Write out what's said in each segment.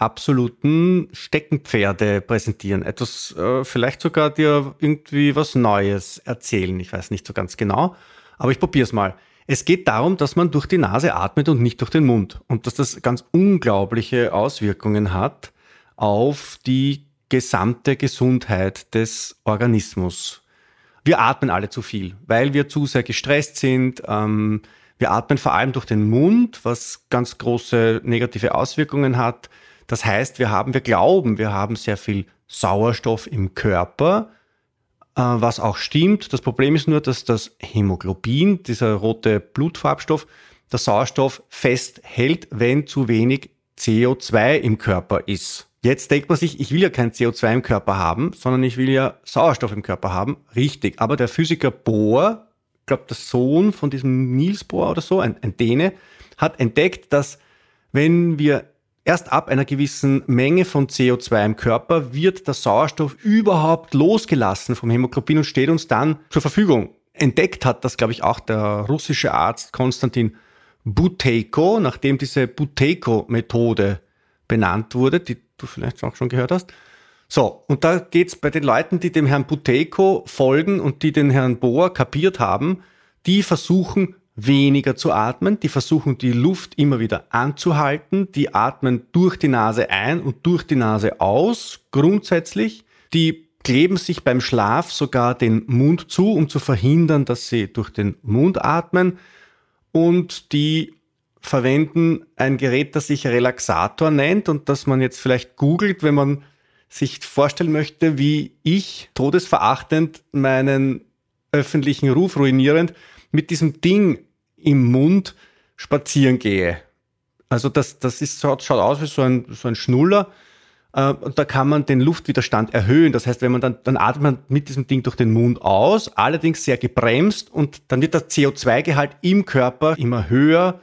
absoluten Steckenpferde präsentieren. Etwas, äh, vielleicht sogar dir irgendwie was Neues erzählen. Ich weiß nicht so ganz genau, aber ich probiere es mal. Es geht darum, dass man durch die Nase atmet und nicht durch den Mund und dass das ganz unglaubliche Auswirkungen hat auf die gesamte Gesundheit des Organismus. Wir atmen alle zu viel, weil wir zu sehr gestresst sind. Ähm, wir atmen vor allem durch den Mund, was ganz große negative Auswirkungen hat. Das heißt, wir haben, wir glauben, wir haben sehr viel Sauerstoff im Körper, äh, was auch stimmt. Das Problem ist nur, dass das Hämoglobin, dieser rote Blutfarbstoff, der Sauerstoff festhält, wenn zu wenig CO2 im Körper ist. Jetzt denkt man sich, ich will ja kein CO2 im Körper haben, sondern ich will ja Sauerstoff im Körper haben. Richtig. Aber der Physiker Bohr, ich glaube, der Sohn von diesem Niels Bohr oder so, ein, ein Däne, hat entdeckt, dass wenn wir Erst ab einer gewissen Menge von CO2 im Körper wird der Sauerstoff überhaupt losgelassen vom Hämoglobin und steht uns dann zur Verfügung. Entdeckt hat das, glaube ich, auch der russische Arzt Konstantin Buteyko, nachdem diese Buteyko-Methode benannt wurde, die du vielleicht auch schon gehört hast. So, und da geht es bei den Leuten, die dem Herrn Buteyko folgen und die den Herrn Bohr kapiert haben, die versuchen weniger zu atmen, die versuchen die Luft immer wieder anzuhalten, die atmen durch die Nase ein und durch die Nase aus, grundsätzlich. Die kleben sich beim Schlaf sogar den Mund zu, um zu verhindern, dass sie durch den Mund atmen. Und die verwenden ein Gerät, das sich Relaxator nennt und das man jetzt vielleicht googelt, wenn man sich vorstellen möchte, wie ich todesverachtend meinen öffentlichen Ruf ruinierend mit diesem Ding im Mund spazieren gehe. Also das, das ist, schaut, aus wie so ein, so ein Schnuller. Äh, und da kann man den Luftwiderstand erhöhen. Das heißt, wenn man dann, dann atmet man mit diesem Ding durch den Mund aus, allerdings sehr gebremst und dann wird der CO2-Gehalt im Körper immer höher.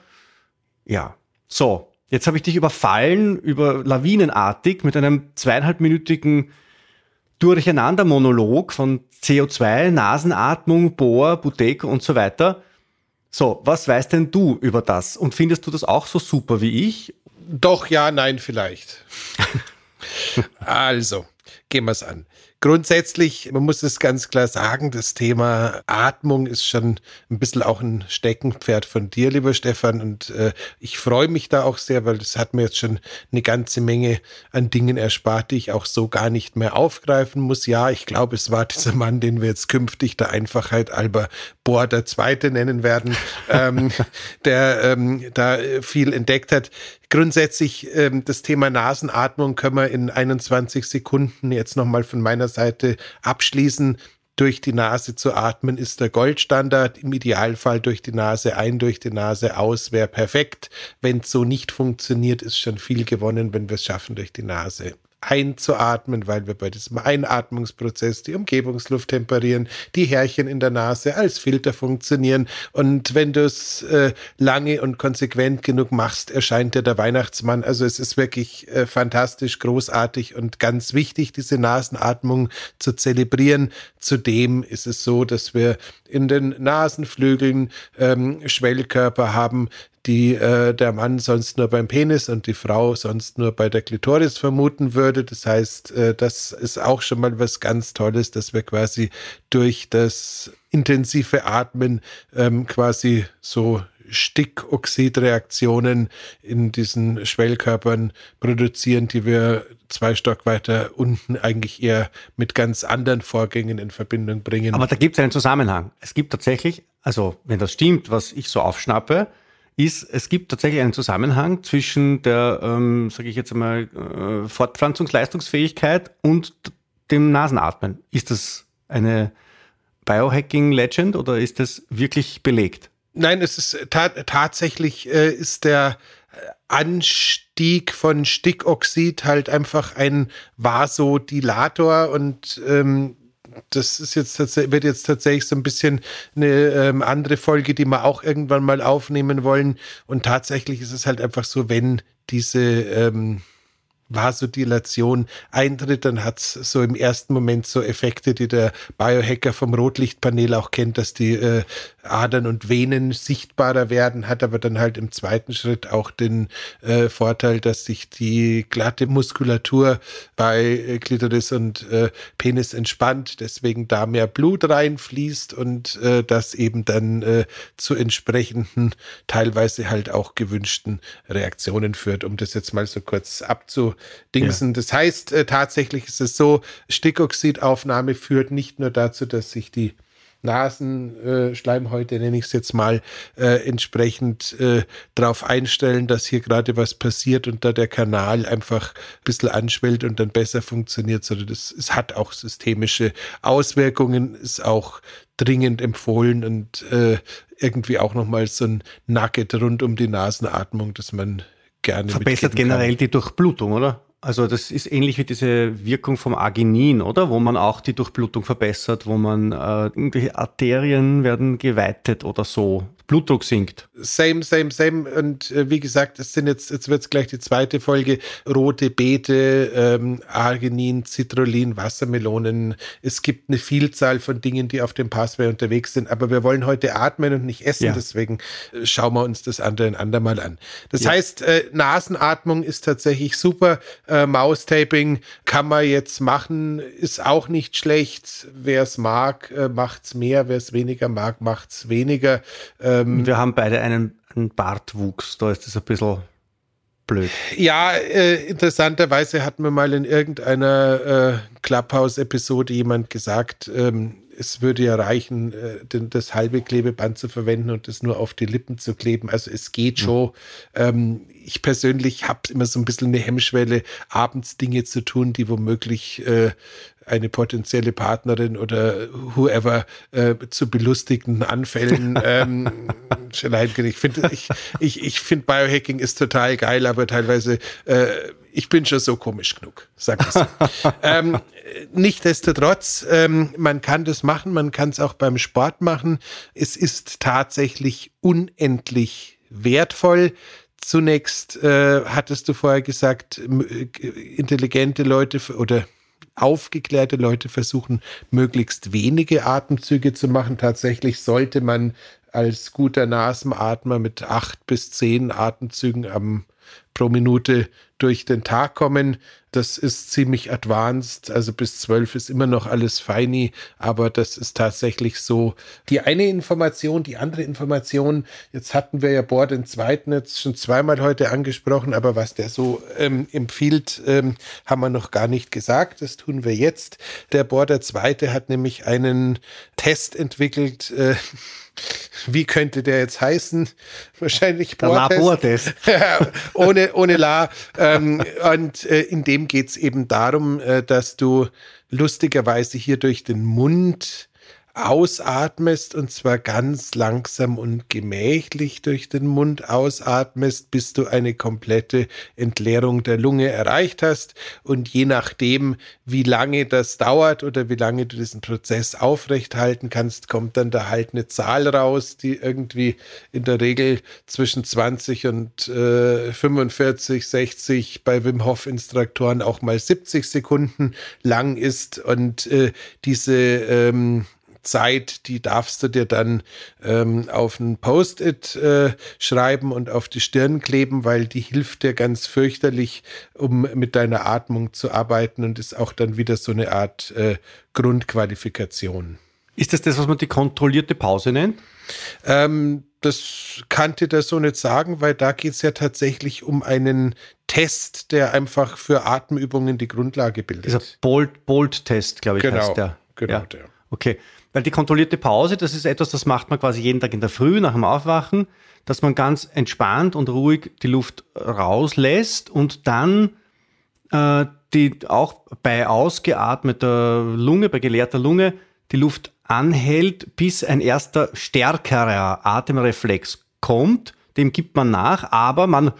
Ja, so. Jetzt habe ich dich überfallen, über lawinenartig mit einem zweieinhalbminütigen Durcheinander-Monolog von CO2, Nasenatmung, Bohr, Buteco und so weiter. So, was weißt denn du über das? Und findest du das auch so super wie ich? Doch, ja, nein, vielleicht. also, gehen wir es an. Grundsätzlich, man muss es ganz klar sagen, das Thema Atmung ist schon ein bisschen auch ein Steckenpferd von dir, lieber Stefan. Und äh, ich freue mich da auch sehr, weil das hat mir jetzt schon eine ganze Menge an Dingen erspart, die ich auch so gar nicht mehr aufgreifen muss. Ja, ich glaube, es war dieser Mann, den wir jetzt künftig der Einfachheit Alba Bohr der Zweite nennen werden, ähm, der ähm, da viel entdeckt hat. Grundsätzlich ähm, das Thema Nasenatmung können wir in 21 Sekunden jetzt nochmal von meiner Seite abschließen. Durch die Nase zu atmen ist der Goldstandard. Im Idealfall durch die Nase ein, durch die Nase aus wäre perfekt. Wenn es so nicht funktioniert, ist schon viel gewonnen, wenn wir es schaffen, durch die Nase einzuatmen, weil wir bei diesem Einatmungsprozess die Umgebungsluft temperieren, die Härchen in der Nase als Filter funktionieren. Und wenn du es äh, lange und konsequent genug machst, erscheint dir der Weihnachtsmann. Also es ist wirklich äh, fantastisch, großartig und ganz wichtig, diese Nasenatmung zu zelebrieren. Zudem ist es so, dass wir in den Nasenflügeln ähm, Schwellkörper haben, die äh, der Mann sonst nur beim Penis und die Frau sonst nur bei der Klitoris vermuten würde. Das heißt, äh, das ist auch schon mal was ganz Tolles, dass wir quasi durch das intensive Atmen ähm, quasi so Stickoxidreaktionen in diesen Schwellkörpern produzieren, die wir zwei Stock weiter unten eigentlich eher mit ganz anderen Vorgängen in Verbindung bringen. Aber da gibt es einen Zusammenhang. Es gibt tatsächlich, also wenn das stimmt, was ich so aufschnappe, ist, es gibt tatsächlich einen Zusammenhang zwischen der, ähm, sage ich jetzt einmal, äh, Fortpflanzungsleistungsfähigkeit und dem Nasenatmen. Ist das eine Biohacking-Legend oder ist das wirklich belegt? Nein, es ist ta tatsächlich äh, ist der Anstieg von Stickoxid halt einfach ein Vasodilator und ähm, das ist jetzt wird jetzt tatsächlich so ein bisschen eine ähm, andere Folge, die wir auch irgendwann mal aufnehmen wollen. Und tatsächlich ist es halt einfach so, wenn diese ähm, Vasodilation eintritt, dann hat es so im ersten Moment so Effekte, die der Biohacker vom Rotlichtpanel auch kennt, dass die äh, Adern und Venen sichtbarer werden, hat aber dann halt im zweiten Schritt auch den äh, Vorteil, dass sich die glatte Muskulatur bei äh, Klitoris und äh, Penis entspannt, deswegen da mehr Blut reinfließt und äh, das eben dann äh, zu entsprechenden, teilweise halt auch gewünschten Reaktionen führt, um das jetzt mal so kurz abzudingsen. Ja. Das heißt, äh, tatsächlich ist es so, Stickoxidaufnahme führt nicht nur dazu, dass sich die Nasenschleimhäute, äh, nenne ich es jetzt mal, äh, entsprechend äh, darauf einstellen, dass hier gerade was passiert und da der Kanal einfach ein bisschen anschwellt und dann besser funktioniert, sondern das, es hat auch systemische Auswirkungen, ist auch dringend empfohlen und äh, irgendwie auch nochmal so ein Nugget rund um die Nasenatmung, dass man gerne verbessert generell die Durchblutung, oder? Also das ist ähnlich wie diese Wirkung vom Arginin, oder? Wo man auch die Durchblutung verbessert, wo man äh, irgendwelche Arterien werden geweitet oder so. Blutdruck sinkt. Same, same, same. Und äh, wie gesagt, es sind jetzt, jetzt wird es gleich die zweite Folge. Rote Beete, ähm, Arginin, Citrullin, Wassermelonen. Es gibt eine Vielzahl von Dingen, die auf dem Pathway unterwegs sind. Aber wir wollen heute atmen und nicht essen. Ja. Deswegen äh, schauen wir uns das andere ein andermal an. Das ja. heißt, äh, Nasenatmung ist tatsächlich super. Äh, Maustaping kann man jetzt machen, ist auch nicht schlecht. Wer es mag, äh, es mehr. Wer es weniger mag, macht es weniger. Äh, ähm, wir haben beide einen, einen Bartwuchs, da ist das ein bisschen blöd. Ja, äh, interessanterweise hat mir mal in irgendeiner äh, Clubhouse-Episode jemand gesagt, ähm, es würde ja reichen, äh, das halbe Klebeband zu verwenden und das nur auf die Lippen zu kleben. Also es geht hm. schon. Mhm. Ähm, ich persönlich habe immer so ein bisschen eine Hemmschwelle, abends Dinge zu tun, die womöglich äh, eine potenzielle Partnerin oder whoever äh, zu belustigenden Anfällen ähm, ich finde ich, ich, ich finde Biohacking ist total geil, aber teilweise äh, ich bin schon so komisch genug, sag ich so. ähm, Nichtsdestotrotz, ähm, man kann das machen, man kann es auch beim Sport machen. Es ist tatsächlich unendlich wertvoll. Zunächst äh, hattest du vorher gesagt, äh, intelligente Leute oder aufgeklärte Leute versuchen, möglichst wenige Atemzüge zu machen. Tatsächlich sollte man als guter Nasenatmer mit acht bis zehn Atemzügen am, pro Minute durch den Tag kommen. Das ist ziemlich advanced, also bis zwölf ist immer noch alles feini, aber das ist tatsächlich so. Die eine Information, die andere Information, jetzt hatten wir ja Bohr den zweiten jetzt schon zweimal heute angesprochen, aber was der so ähm, empfiehlt, ähm, haben wir noch gar nicht gesagt. Das tun wir jetzt. Der Bohr der zweite hat nämlich einen Test entwickelt, äh, wie könnte der jetzt heißen? Wahrscheinlich Bohrtest. ohne, ohne La. Ähm, und äh, in dem geht es eben darum, äh, dass du lustigerweise hier durch den Mund ausatmest und zwar ganz langsam und gemächlich durch den Mund ausatmest, bis du eine komplette Entleerung der Lunge erreicht hast. Und je nachdem, wie lange das dauert oder wie lange du diesen Prozess aufrechthalten kannst, kommt dann da halt eine Zahl raus, die irgendwie in der Regel zwischen 20 und äh, 45, 60 bei Wim Hof Instruktoren auch mal 70 Sekunden lang ist. Und äh, diese ähm, Zeit, die darfst du dir dann ähm, auf ein Post-it äh, schreiben und auf die Stirn kleben, weil die hilft dir ganz fürchterlich, um mit deiner Atmung zu arbeiten und ist auch dann wieder so eine Art äh, Grundqualifikation. Ist das das, was man die kontrollierte Pause nennt? Ähm, das kannte der so nicht sagen, weil da geht es ja tatsächlich um einen Test, der einfach für Atemübungen die Grundlage bildet. Dieser Bolt-Test, glaube ich, genau, heißt der. Genau, ja. der. Okay. Weil die kontrollierte Pause, das ist etwas, das macht man quasi jeden Tag in der Früh nach dem Aufwachen, dass man ganz entspannt und ruhig die Luft rauslässt und dann äh, die auch bei ausgeatmeter Lunge, bei geleerter Lunge, die Luft anhält, bis ein erster stärkerer Atemreflex kommt. Dem gibt man nach, aber man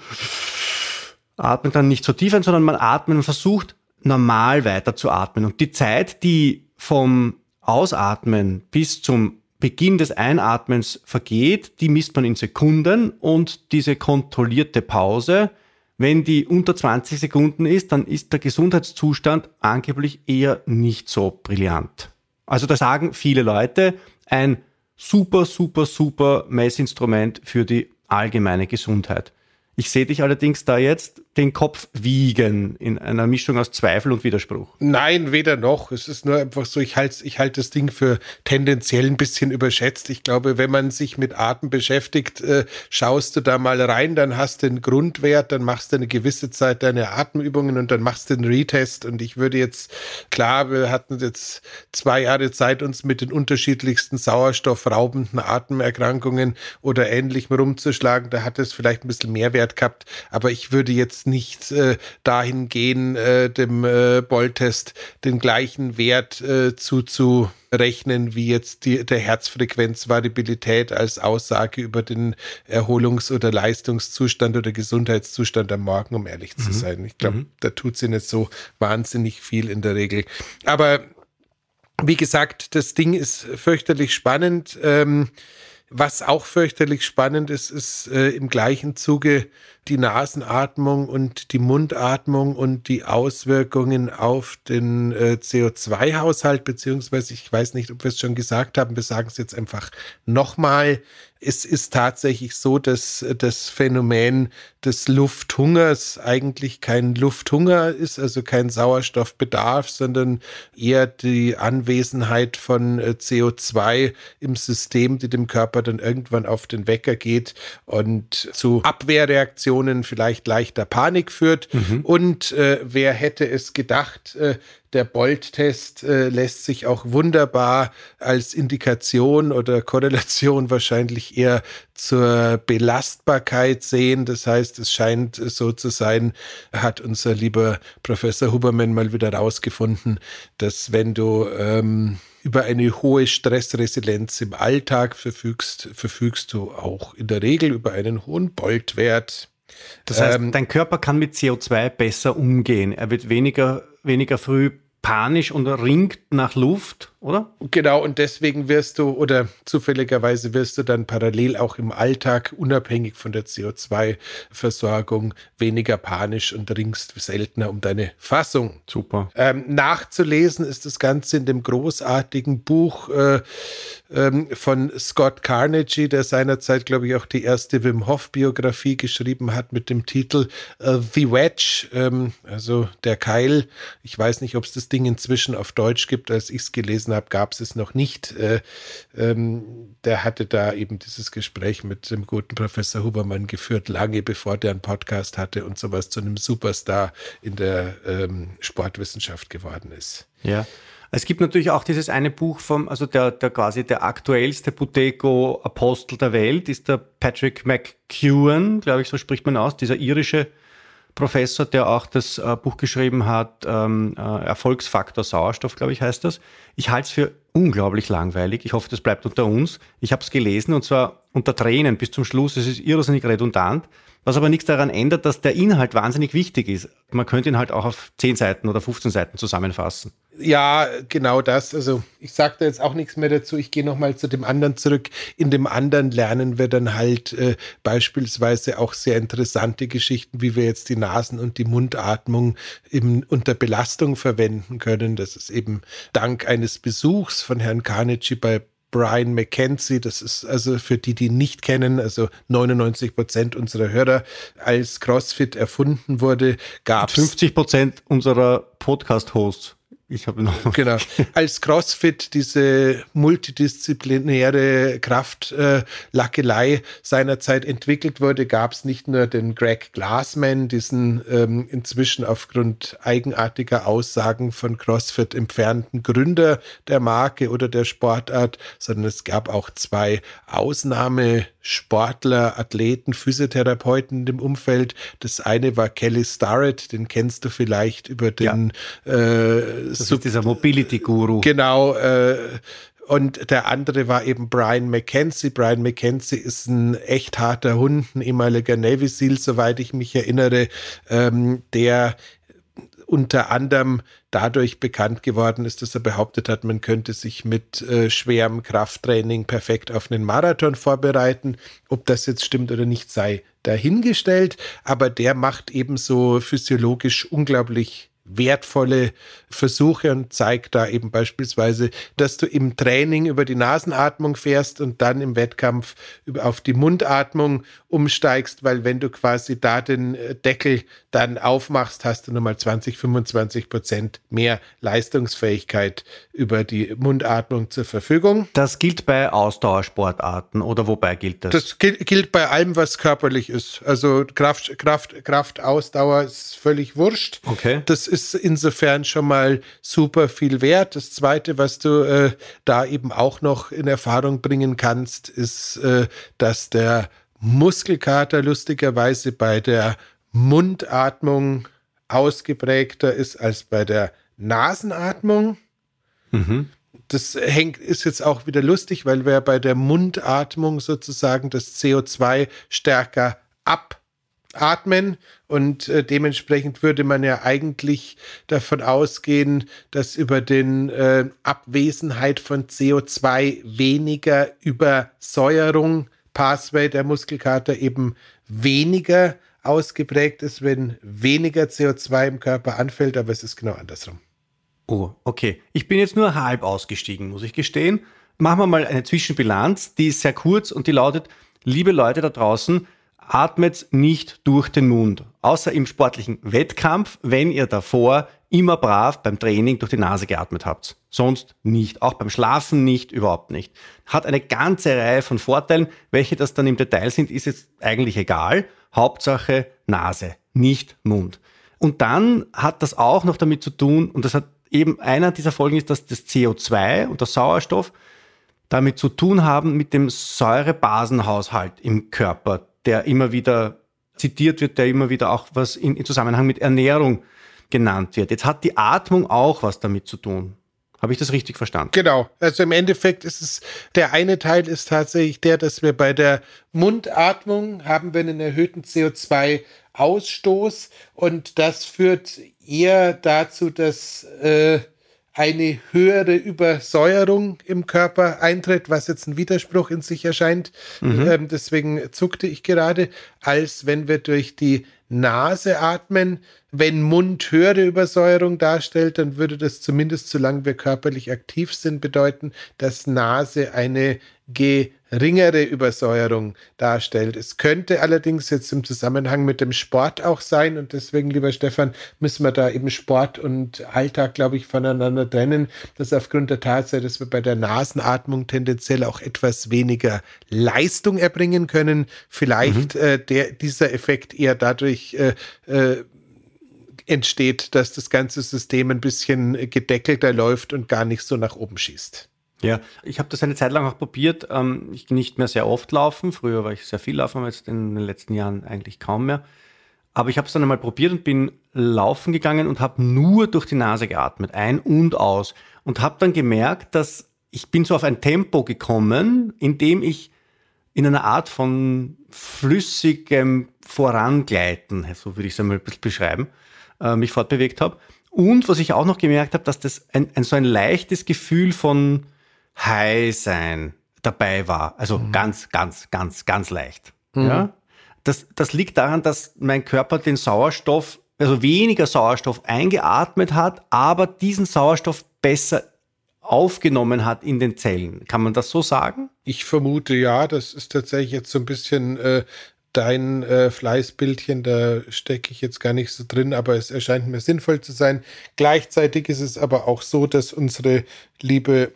atmet dann nicht so tief ein, sondern man atmet und versucht normal weiter zu atmen. Und die Zeit, die vom Ausatmen bis zum Beginn des Einatmens vergeht, die misst man in Sekunden und diese kontrollierte Pause, wenn die unter 20 Sekunden ist, dann ist der Gesundheitszustand angeblich eher nicht so brillant. Also da sagen viele Leute, ein super, super, super Messinstrument für die allgemeine Gesundheit. Ich sehe dich allerdings da jetzt den Kopf wiegen in einer Mischung aus Zweifel und Widerspruch. Nein, weder noch. Es ist nur einfach so, ich halte ich halt das Ding für tendenziell ein bisschen überschätzt. Ich glaube, wenn man sich mit Atem beschäftigt, äh, schaust du da mal rein, dann hast du den Grundwert, dann machst du eine gewisse Zeit deine Atemübungen und dann machst du den Retest. Und ich würde jetzt, klar, wir hatten jetzt zwei Jahre Zeit, uns mit den unterschiedlichsten sauerstoffraubenden Atemerkrankungen oder ähnlichem rumzuschlagen. Da hat es vielleicht ein bisschen Mehrwert gehabt. Aber ich würde jetzt nicht äh, dahin gehen, äh, dem äh, Bolltest den gleichen Wert äh, zuzurechnen, wie jetzt die, der Herzfrequenzvariabilität als Aussage über den Erholungs- oder Leistungszustand oder Gesundheitszustand am Morgen, um ehrlich zu mhm. sein. Ich glaube, mhm. da tut sie nicht so wahnsinnig viel in der Regel. Aber wie gesagt, das Ding ist fürchterlich spannend. Ähm, was auch fürchterlich spannend ist, ist äh, im gleichen Zuge die Nasenatmung und die Mundatmung und die Auswirkungen auf den äh, CO2-Haushalt, beziehungsweise ich weiß nicht, ob wir es schon gesagt haben, wir sagen es jetzt einfach nochmal. Es ist tatsächlich so, dass das Phänomen des Lufthungers eigentlich kein Lufthunger ist, also kein Sauerstoffbedarf, sondern eher die Anwesenheit von äh, CO2 im System, die dem Körper dann irgendwann auf den Wecker geht und zu Abwehrreaktionen, vielleicht leichter Panik führt. Mhm. Und äh, wer hätte es gedacht, äh, der Bolt-Test äh, lässt sich auch wunderbar als Indikation oder Korrelation wahrscheinlich eher zur Belastbarkeit sehen. Das heißt, es scheint so zu sein, hat unser lieber Professor Huberman mal wieder rausgefunden, dass wenn du ähm, über eine hohe Stressresilienz im Alltag verfügst, verfügst du auch in der Regel über einen hohen Boltwert. Das heißt, ähm, dein Körper kann mit CO2 besser umgehen. Er wird weniger, weniger früh panisch und ringt nach Luft, oder? Genau, und deswegen wirst du oder zufälligerweise wirst du dann parallel auch im Alltag, unabhängig von der CO2-Versorgung, weniger panisch und ringst seltener um deine Fassung. Super. Ähm, nachzulesen ist das Ganze in dem großartigen Buch äh, ähm, von Scott Carnegie, der seinerzeit, glaube ich, auch die erste Wim Hof-Biografie geschrieben hat mit dem Titel äh, The Wedge, ähm, also der Keil. Ich weiß nicht, ob es das Ding inzwischen auf Deutsch gibt. Als ich es gelesen habe, gab es es noch nicht. Äh, ähm, der hatte da eben dieses Gespräch mit dem guten Professor Hubermann geführt, lange bevor der einen Podcast hatte und sowas zu einem Superstar in der ähm, Sportwissenschaft geworden ist. Ja. Es gibt natürlich auch dieses eine Buch vom, also der, der quasi der aktuellste Buteyko-Apostel der Welt ist der Patrick McEwen, glaube ich, so spricht man aus, dieser irische Professor, der auch das äh, Buch geschrieben hat, ähm, äh, Erfolgsfaktor Sauerstoff, glaube ich, heißt das. Ich halte es für unglaublich langweilig. Ich hoffe, das bleibt unter uns. Ich habe es gelesen und zwar unter Tränen bis zum Schluss. Es ist irrsinnig redundant, was aber nichts daran ändert, dass der Inhalt wahnsinnig wichtig ist. Man könnte ihn halt auch auf 10 Seiten oder 15 Seiten zusammenfassen. Ja, genau das. Also ich sage da jetzt auch nichts mehr dazu. Ich gehe nochmal zu dem anderen zurück. In dem anderen lernen wir dann halt äh, beispielsweise auch sehr interessante Geschichten, wie wir jetzt die Nasen- und die Mundatmung im, unter Belastung verwenden können. Das ist eben dank eines Besuchs von Herrn Carnegie bei Brian McKenzie, das ist also für die, die nicht kennen, also 99 Prozent unserer Hörer, als CrossFit erfunden wurde, gab es 50 Prozent unserer Podcast-Hosts Ich habe noch. Genau. Als CrossFit diese multidisziplinäre Kraftlackelei äh, seinerzeit entwickelt wurde, gab es nicht nur den Greg Glassman, diesen ähm, inzwischen aufgrund eigenartiger Aussagen von CrossFit entfernten Gründer der Marke oder der Sportart, sondern es gab auch zwei Ausnahmesportler, Athleten, Physiotherapeuten im Umfeld. Das eine war Kelly Starrett, den kennst du vielleicht über den ja. äh, das ist dieser Mobility-Guru. Genau. Äh, und der andere war eben Brian McKenzie. Brian McKenzie ist ein echt harter Hund, ein ehemaliger Navy SEAL, soweit ich mich erinnere, ähm, der unter anderem dadurch bekannt geworden ist, dass er behauptet hat, man könnte sich mit äh, schwerem Krafttraining perfekt auf einen Marathon vorbereiten. Ob das jetzt stimmt oder nicht, sei dahingestellt. Aber der macht ebenso physiologisch unglaublich wertvolle Versuche und zeigt da eben beispielsweise, dass du im Training über die Nasenatmung fährst und dann im Wettkampf auf die Mundatmung umsteigst, weil wenn du quasi da den äh, Deckel dann aufmachst, hast du nochmal 20, 25 Prozent mehr Leistungsfähigkeit über die Mundatmung zur Verfügung. Das gilt bei Ausdauersportarten oder wobei gilt das? Das gilt bei allem, was körperlich ist. Also Kraft, Kraft, Kraft, Ausdauer ist völlig wurscht. Okay. Das ist insofern schon mal super viel wert. Das zweite, was du äh, da eben auch noch in Erfahrung bringen kannst, ist, äh, dass der Muskelkater lustigerweise bei der Mundatmung ausgeprägter ist als bei der Nasenatmung. Mhm. Das hängt, ist jetzt auch wieder lustig, weil wir bei der Mundatmung sozusagen das CO2 stärker abatmen und äh, dementsprechend würde man ja eigentlich davon ausgehen, dass über den äh, Abwesenheit von CO2 weniger Übersäuerung Pathway der Muskelkater eben weniger ausgeprägt ist, wenn weniger CO2 im Körper anfällt, aber es ist genau andersrum. Oh, okay. Ich bin jetzt nur halb ausgestiegen, muss ich gestehen. Machen wir mal eine Zwischenbilanz, die ist sehr kurz und die lautet, liebe Leute da draußen, atmet nicht durch den Mund, außer im sportlichen Wettkampf, wenn ihr davor immer brav beim Training durch die Nase geatmet habt. Sonst nicht. Auch beim Schlafen nicht, überhaupt nicht. Hat eine ganze Reihe von Vorteilen. Welche das dann im Detail sind, ist jetzt eigentlich egal. Hauptsache Nase, nicht Mund. Und dann hat das auch noch damit zu tun, und das hat eben einer dieser Folgen ist, dass das CO2 und der Sauerstoff damit zu tun haben mit dem Säurebasenhaushalt im Körper, der immer wieder zitiert wird, der immer wieder auch was in, in Zusammenhang mit Ernährung genannt wird. Jetzt hat die Atmung auch was damit zu tun. Habe ich das richtig verstanden? Genau. Also im Endeffekt ist es, der eine Teil ist tatsächlich der, dass wir bei der Mundatmung haben wir einen erhöhten CO2-Ausstoß und das führt eher dazu, dass äh, eine höhere Übersäuerung im Körper eintritt, was jetzt ein Widerspruch in sich erscheint. Mhm. Ähm, deswegen zuckte ich gerade, als wenn wir durch die Nase atmen. Wenn Mund höhere Übersäuerung darstellt, dann würde das zumindest, solange wir körperlich aktiv sind, bedeuten, dass Nase eine geringere Übersäuerung darstellt. Es könnte allerdings jetzt im Zusammenhang mit dem Sport auch sein und deswegen, lieber Stefan, müssen wir da eben Sport und Alltag, glaube ich, voneinander trennen, dass aufgrund der Tatsache, dass wir bei der Nasenatmung tendenziell auch etwas weniger Leistung erbringen können, vielleicht mhm. äh, der, dieser Effekt eher dadurch äh, äh, entsteht, dass das ganze System ein bisschen gedeckelter läuft und gar nicht so nach oben schießt. Ja, ich habe das eine Zeit lang auch probiert. Ähm, ich nicht mehr sehr oft laufen. Früher war ich sehr viel laufen, aber jetzt in den letzten Jahren eigentlich kaum mehr. Aber ich habe es dann einmal probiert und bin laufen gegangen und habe nur durch die Nase geatmet, ein und aus. Und habe dann gemerkt, dass ich bin so auf ein Tempo gekommen, in dem ich in einer Art von flüssigem Vorangleiten, so würde ich es einmal beschreiben, äh, mich fortbewegt habe. Und was ich auch noch gemerkt habe, dass das ein, ein so ein leichtes Gefühl von High sein dabei war. Also mhm. ganz, ganz, ganz, ganz leicht. Mhm. Ja? Das, das liegt daran, dass mein Körper den Sauerstoff, also weniger Sauerstoff eingeatmet hat, aber diesen Sauerstoff besser aufgenommen hat in den Zellen. Kann man das so sagen? Ich vermute ja, das ist tatsächlich jetzt so ein bisschen äh, dein äh, Fleißbildchen, da stecke ich jetzt gar nicht so drin, aber es erscheint mir sinnvoll zu sein. Gleichzeitig ist es aber auch so, dass unsere liebe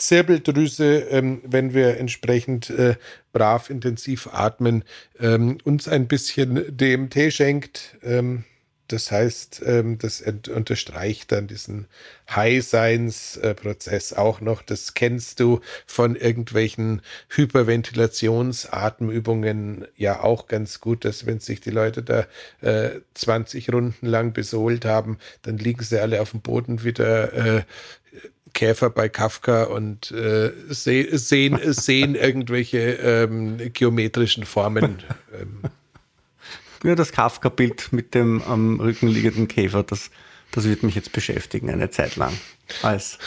Zirbeldrüse, ähm, wenn wir entsprechend äh, brav intensiv atmen, ähm, uns ein bisschen DMT schenkt. Ähm, das heißt, ähm, das unterstreicht dann diesen High-Science-Prozess auch noch. Das kennst du von irgendwelchen Hyperventilationsatemübungen ja auch ganz gut, dass wenn sich die Leute da äh, 20 Runden lang besohlt haben, dann liegen sie alle auf dem Boden wieder äh, Käfer bei Kafka und äh, seh, sehen, sehen irgendwelche ähm, geometrischen Formen. Ähm, ja, das Kafka-Bild mit dem am Rücken liegenden Käfer, das, das wird mich jetzt beschäftigen eine Zeit lang. Als,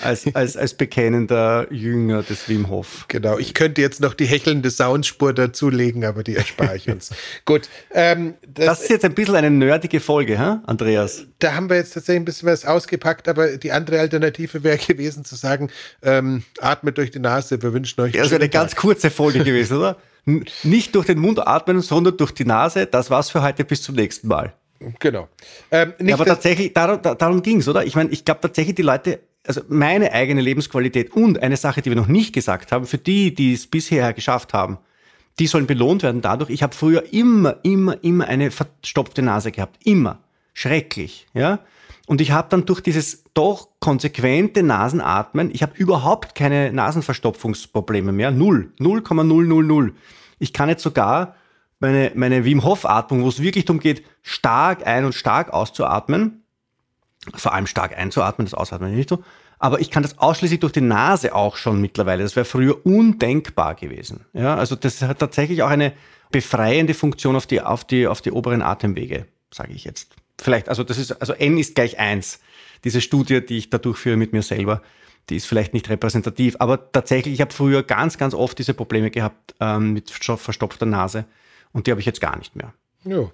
als, als, als bekennender Jünger des Wim Hof. Genau, ich könnte jetzt noch die hechelnde Soundspur dazulegen, aber die erspare ich uns. Gut. Ähm, das, das, ist jetzt ein bisschen eine nerdige Folge, hä, Andreas? Da haben wir jetzt tatsächlich ein bisschen was ausgepackt, aber die andere Alternative wäre gewesen zu sagen, ähm, atmet durch die Nase, wir wünschen euch. Das wäre eine ganz kurze Folge gewesen, oder? nicht durch den Mund atmen, sondern durch die Nase. Das war's für heute. Bis zum nächsten Mal. Genau. Ähm, ja, aber tatsächlich, darum, darum ging's, oder? Ich meine, ich glaube tatsächlich, die Leute, also meine eigene Lebensqualität und eine Sache, die wir noch nicht gesagt haben, für die, die es bisher geschafft haben, die sollen belohnt werden dadurch. Ich habe früher immer, immer, immer eine verstopfte Nase gehabt. Immer. Schrecklich. Ja? Und ich habe dann durch dieses doch konsequente Nasenatmen, ich habe überhaupt keine Nasenverstopfungsprobleme mehr. Null. 0,000. Ich kann jetzt sogar meine, meine Wim Hof Atmung, wo es wirklich darum geht, stark ein- und stark auszuatmen, vor allem stark einzuatmen, das Ausatmen nicht so, aber ich kann das ausschließlich durch die Nase auch schon mittlerweile. Das wäre früher undenkbar gewesen. Ja, also das hat tatsächlich auch eine befreiende Funktion auf die, auf die, auf die oberen Atemwege, sage ich jetzt vielleicht, also das ist, also n ist gleich eins. Diese Studie, die ich da durchführe mit mir selber, die ist vielleicht nicht repräsentativ, aber tatsächlich, ich habe früher ganz, ganz oft diese Probleme gehabt ähm, mit verstopfter Nase und die habe ich jetzt gar nicht mehr. Ja,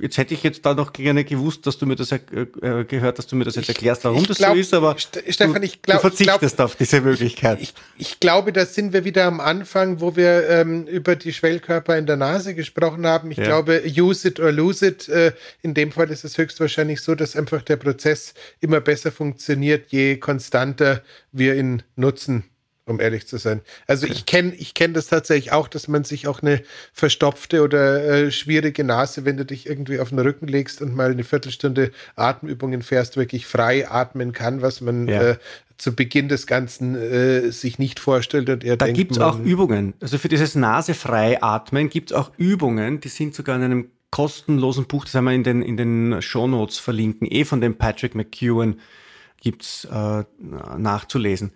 jetzt hätte ich jetzt da noch gerne gewusst, dass du mir das äh, äh, gehört, dass du mir das jetzt erklärst, warum das glaub, so ist, aber Stefan, ich glaub, du verzichtest glaub, auf diese Möglichkeit. Ich, ich, glaube, da sind wir wieder am Anfang, wo wir ähm, über die Schwellkörper in der Nase gesprochen haben. Ich ja. glaube, use it or lose it. Äh, in dem Fall ist es höchstwahrscheinlich so, dass einfach der Prozess immer besser funktioniert, je konstanter wir ihn nutzen um ehrlich zu sein. Also ich kenne ich kenn das tatsächlich auch, dass man sich auch eine verstopfte oder äh, schwierige Nase, wenn du dich irgendwie auf den Rücken legst und mal eine Viertelstunde Atemübungen fährst, wirklich frei atmen kann, was man ja. äh, zu Beginn des Ganzen äh, sich nicht vorstellt und er da denkt. Da gibt es auch Übungen. Also für dieses Nasefrei atmen gibt es auch Übungen, die sind sogar in einem kostenlosen Buch, das haben wir in den, in den Shownotes verlinken, eh von dem Patrick McEwen gibt es äh, nachzulesen.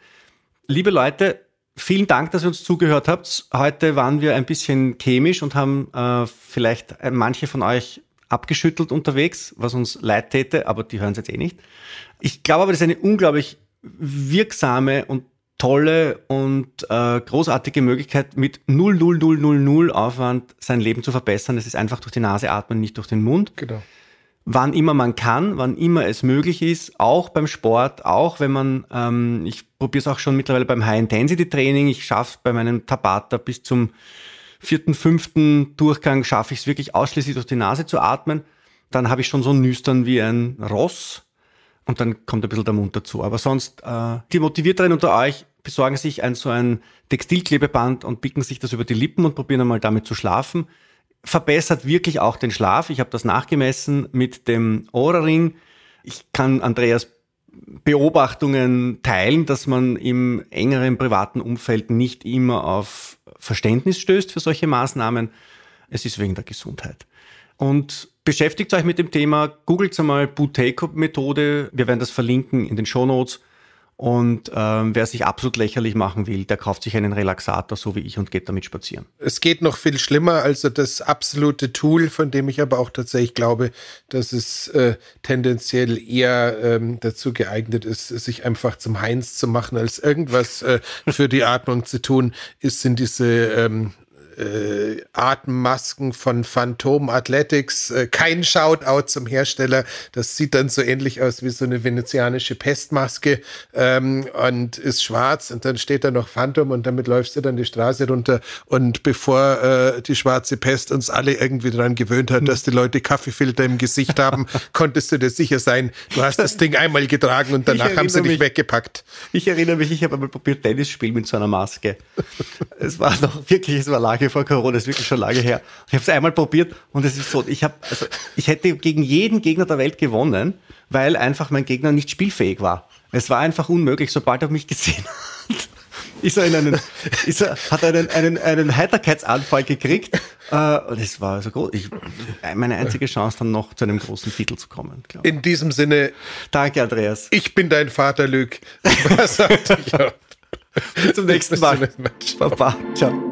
Liebe Leute, vielen Dank, dass ihr uns zugehört habt. Heute waren wir ein bisschen chemisch und haben äh, vielleicht äh, manche von euch abgeschüttelt unterwegs, was uns leid täte, aber die hören es jetzt eh nicht. Ich glaube aber, das ist eine unglaublich wirksame und tolle und äh, großartige Möglichkeit, mit 0,0000 Aufwand sein Leben zu verbessern. Es ist einfach durch die Nase atmen, nicht durch den Mund. Genau wann immer man kann, wann immer es möglich ist, auch beim Sport, auch wenn man, ähm, ich probiere es auch schon mittlerweile beim High-Intensity-Training, ich schaffe bei meinem Tabata bis zum vierten, fünften Durchgang, schaffe ich es wirklich ausschließlich durch die Nase zu atmen, dann habe ich schon so ein Nüstern wie ein Ross und dann kommt ein bisschen der Mund dazu. Aber sonst, äh, die Motivierteren unter euch besorgen sich ein so ein Textilklebeband und picken sich das über die Lippen und probieren einmal damit zu schlafen verbessert wirklich auch den Schlaf. Ich habe das nachgemessen mit dem Oura-Ring. Ich kann Andreas Beobachtungen teilen, dass man im engeren privaten Umfeld nicht immer auf Verständnis stößt für solche Maßnahmen. Es ist wegen der Gesundheit. Und beschäftigt euch mit dem Thema, googelt einmal Buteyko-Methode. Wir werden das verlinken in den Show Notes. Und ähm, wer sich absolut lächerlich machen will, der kauft sich einen Relaxator, so wie ich, und geht damit spazieren. Es geht noch viel schlimmer. Also das absolute Tool, von dem ich aber auch tatsächlich glaube, dass es äh, tendenziell eher ähm, dazu geeignet ist, sich einfach zum Heinz zu machen, als irgendwas äh, für die Atmung zu tun, ist, sind diese ähm, äh, Atemmasken von Phantom Athletics. Äh, kein Shoutout zum Hersteller. Das sieht dann so ähnlich aus wie so eine venezianische Pestmaske ähm, und ist schwarz und dann steht da noch Phantom und damit läufst du dann die Straße runter. Und bevor äh, die schwarze Pest uns alle irgendwie daran gewöhnt hat, dass die Leute Kaffeefilter im Gesicht haben, konntest du dir sicher sein, du hast das Ding einmal getragen und danach haben sie dich weggepackt. Ich erinnere mich, ich habe einmal probiert, Tennis spielen mit so einer Maske. es war noch wirklich, es war lange vor Corona, es ist wirklich schon lange her. Ich habe es einmal probiert und es ist so, ich habe, also ich hätte gegen jeden Gegner der Welt gewonnen, weil einfach mein Gegner nicht spielfähig war. Es war einfach unmöglich, sobald er mich gesehen hat. Ist er in einen, ist er, hat einen, einen, einen Heiterkeitsanfall gekriegt. Äh, und es war so groß. Ich, meine einzige Chance, dann noch zu einem großen Titel zu kommen. In diesem Sinne. Danke, Andreas. Ich bin dein Vater, Lüg. Was sagt? Bis zum nächsten Mal. Baba. Ciao.